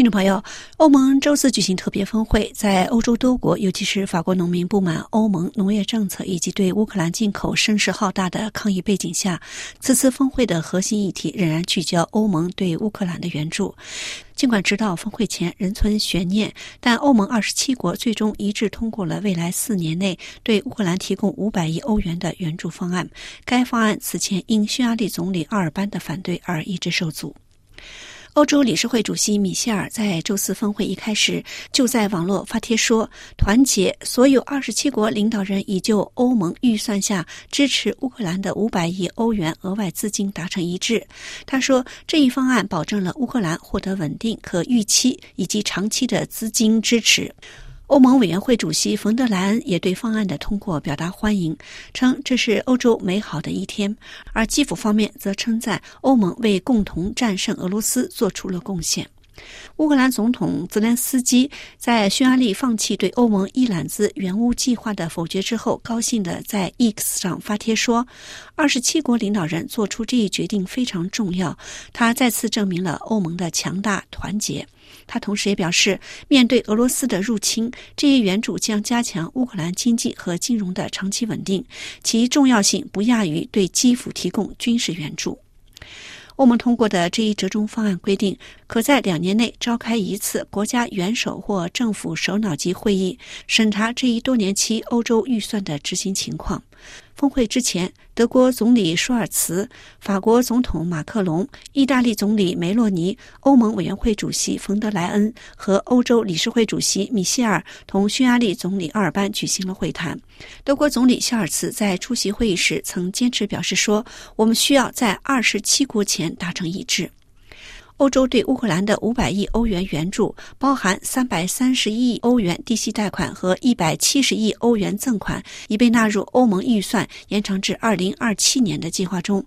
听众朋友，欧盟周四举行特别峰会，在欧洲多国，尤其是法国农民不满欧盟农业政策以及对乌克兰进口声势浩大的抗议背景下，此次峰会的核心议题仍然聚焦欧盟对乌克兰的援助。尽管直到峰会前仍存悬念，但欧盟二十七国最终一致通过了未来四年内对乌克兰提供五百亿欧元的援助方案。该方案此前因匈牙利总理奥尔班的反对而一直受阻。欧洲理事会主席米歇尔在周四峰会一开始就在网络发帖说：“团结所有二十七国领导人已就欧盟预算下支持乌克兰的五百亿欧元额外资金达成一致。”他说：“这一方案保证了乌克兰获得稳定、可预期以及长期的资金支持。”欧盟委员会主席冯德莱恩也对方案的通过表达欢迎，称这是欧洲美好的一天。而基辅方面则称赞欧盟为共同战胜俄罗斯做出了贡献。乌克兰总统泽连斯基在匈牙利放弃对欧盟一揽子援乌计划的否决之后，高兴地在 X 上发帖说：“二十七国领导人做出这一决定非常重要，他再次证明了欧盟的强大团结。”他同时也表示，面对俄罗斯的入侵，这一援助将加强乌克兰经济和金融的长期稳定，其重要性不亚于对基辅提供军事援助。欧盟通过的这一折中方案规定，可在两年内召开一次国家元首或政府首脑级会议，审查这一多年期欧洲预算的执行情况。峰会之前，德国总理舒尔茨、法国总统马克龙、意大利总理梅洛尼、欧盟委员会主席冯德莱恩和欧洲理事会主席米歇尔同匈牙利总理奥尔班举行了会谈。德国总理肖尔茨在出席会议时曾坚持表示说：“我们需要在二十七国前达成一致。”欧洲对乌克兰的五百亿欧元援助，包含三百三十亿欧元低息贷款和一百七十亿欧元赠款，已被纳入欧盟预算延长至二零二七年的计划中。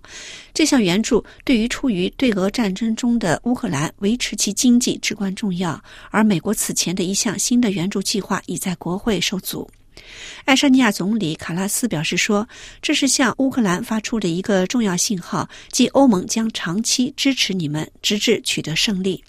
这项援助对于处于对俄战争中的乌克兰维持其经济至关重要。而美国此前的一项新的援助计划已在国会受阻。爱沙尼亚总理卡拉斯表示说：“这是向乌克兰发出的一个重要信号，即欧盟将长期支持你们，直至取得胜利。”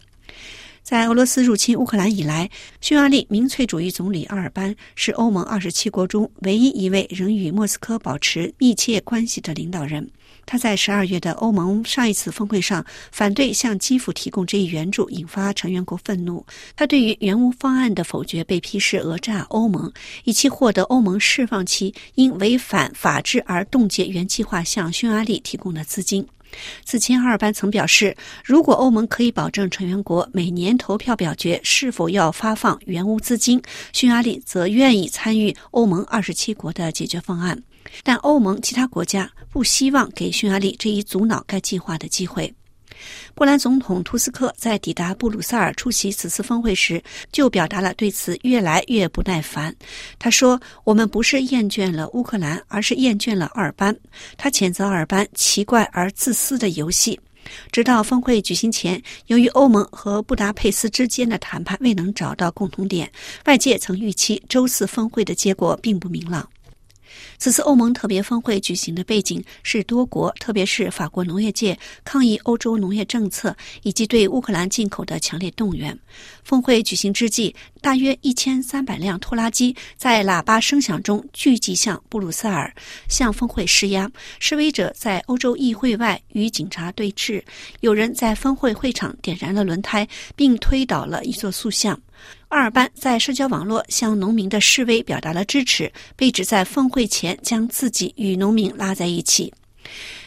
在俄罗斯入侵乌克兰以来，匈牙利民粹主义总理阿尔班是欧盟二十七国中唯一一位仍与莫斯科保持密切关系的领导人。他在十二月的欧盟上一次峰会上反对向基辅提供这一援助，引发成员国愤怒。他对于援乌方案的否决被批是讹诈欧盟，以期获得欧盟释放其因违反法治而冻结原计划向匈牙利提供的资金。此前，阿尔班曾表示，如果欧盟可以保证成员国每年投票表决是否要发放援乌资金，匈牙利则愿意参与欧盟二十七国的解决方案。但欧盟其他国家不希望给匈牙利这一阻挠该计划的机会。波兰总统图斯克在抵达布鲁塞尔出席此次峰会时，就表达了对此越来越不耐烦。他说：“我们不是厌倦了乌克兰，而是厌倦了尔班。”他谴责尔班奇怪而自私的游戏。直到峰会举行前，由于欧盟和布达佩斯之间的谈判未能找到共同点，外界曾预期周四峰会的结果并不明朗。此次欧盟特别峰会举行的背景是多国，特别是法国农业界抗议欧洲农业政策以及对乌克兰进口的强烈动员。峰会举行之际，大约一千三百辆拖拉机在喇叭声响中聚集向布鲁塞尔，向峰会施压。示威者在欧洲议会外与警察对峙，有人在峰会会场点燃了轮胎，并推倒了一座塑像。奥尔班在社交网络向农民的示威表达了支持，被指在峰会前将自己与农民拉在一起。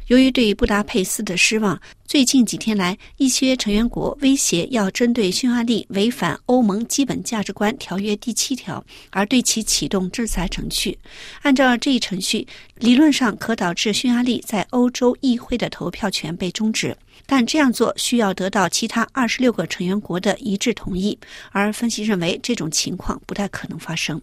由于对布达佩斯的失望，最近几天来，一些成员国威胁要针对匈牙利违反欧盟基本价值观条约第七条，而对其启动制裁程序。按照这一程序，理论上可导致匈牙利在欧洲议会的投票权被终止。但这样做需要得到其他二十六个成员国的一致同意，而分析认为这种情况不太可能发生。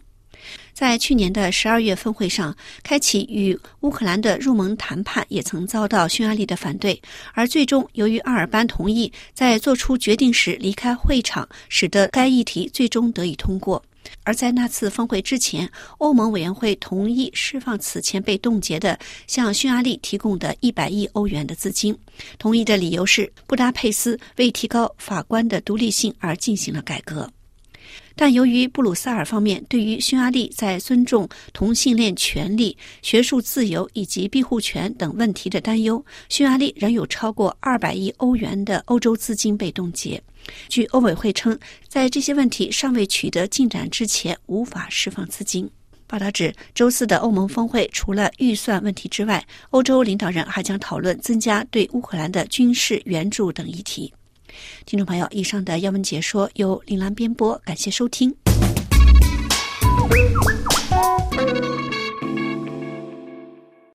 在去年的十二月峰会上，开启与乌克兰的入盟谈判也曾遭到匈牙利的反对，而最终由于阿尔班同意在做出决定时离开会场，使得该议题最终得以通过。而在那次峰会之前，欧盟委员会同意释放此前被冻结的向匈牙利提供的一百亿欧元的资金。同意的理由是，布达佩斯为提高法官的独立性而进行了改革。但由于布鲁塞尔方面对于匈牙利在尊重同性恋权利、学术自由以及庇护权等问题的担忧，匈牙利仍有超过二百亿欧元的欧洲资金被冻结。据欧委会称，在这些问题尚未取得进展之前，无法释放资金。报道指，周四的欧盟峰会除了预算问题之外，欧洲领导人还将讨论增加对乌克兰的军事援助等议题。听众朋友，以上的要闻解说由林兰编播，感谢收听。